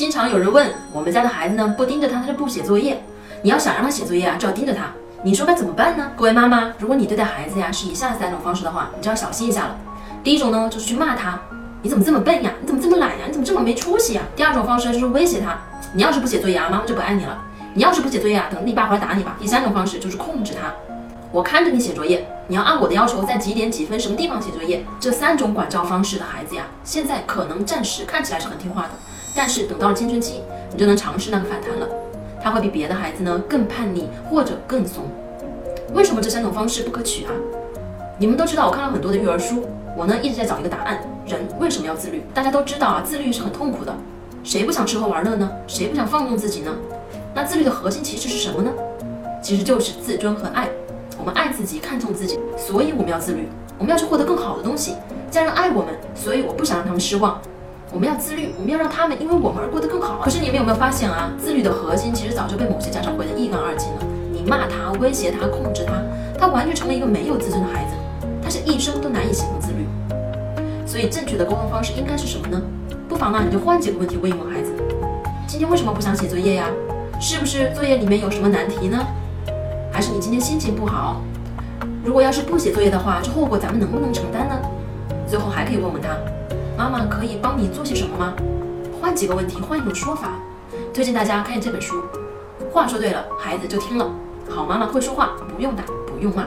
经常有人问我们家的孩子呢，不盯着他，他就不写作业。你要想让他写作业啊，就要盯着他。你说该怎么办呢？各位妈妈，如果你对待孩子呀是以下三种方式的话，你就要小心一下了。第一种呢，就是去骂他，你怎么这么笨呀？你怎么这么懒呀？你怎么这么没出息呀？第二种方式就是威胁他，你要是不写作业啊，妈妈就不爱你了。你要是不写作业啊，等你爸回来打你吧。第三种方式就是控制他，我看着你写作业，你要按我的要求在几点几分什么地方写作业。这三种管教方式的孩子呀，现在可能暂时看起来是很听话的，但是等到了青春期，你就能尝试那个反弹了。他会比别的孩子呢更叛逆或者更怂。为什么这三种方式不可取啊？你们都知道，我看了很多的育儿书，我呢一直在找一个答案：人为什么要自律？大家都知道啊，自律是很痛苦的，谁不想吃喝玩乐呢？谁不想放纵自己呢？那自律的核心其实是什么呢？其实就是自尊和爱。我们爱自己，看重自己，所以我们要自律。我们要去获得更好的东西。家人爱我们，所以我不想让他们失望。我们要自律，我们要让他们因为我们而过得更好。可是你们有没有发现啊？自律的核心其实早就被某些家长毁得一干二净了。你骂他、威胁他、控制他，他完全成了一个没有自尊的孩子，他是一生都难以形成自律。所以正确的沟通方式应该是什么呢？不妨啊，你就换几个问题问一问孩子：今天为什么不想写作业呀？是不是作业里面有什么难题呢？还是你今天心情不好？如果要是不写作业的话，这后果咱们能不能承担呢？最后还可以问问他。妈妈可以帮你做些什么吗？换几个问题，换一种说法。推荐大家看这本书。话说对了，孩子就听了。好妈妈会说话，不用打，不用骂。